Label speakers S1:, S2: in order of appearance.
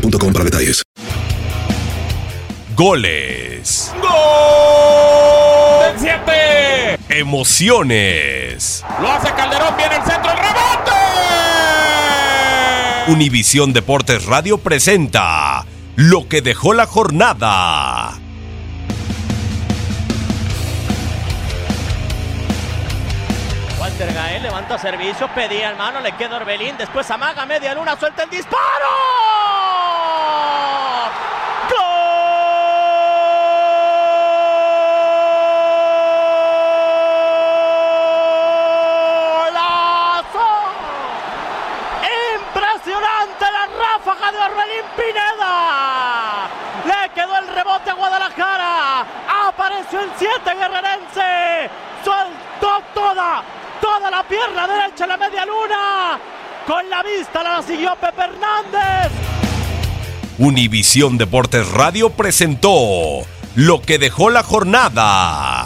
S1: boostmobile.com para detalles.
S2: Goles.
S3: ¡Gol! ¡Del 7!
S2: Emociones.
S3: Lo hace Calderón, viene el centro, el rebote.
S2: Univisión Deportes Radio presenta lo que dejó la jornada.
S4: Walter Gael levanta servicio, pedía el mano, le queda Orbelín, después amaga media luna, suelta el disparo. Impresionante la ráfaga de Orbelín Pineda. Le quedó el rebote a Guadalajara. Apareció el 7 guerrerense. Soltó toda toda la pierna derecha en la media luna. Con la vista la siguió Pepe Hernández.
S2: Univisión Deportes Radio presentó lo que dejó la jornada.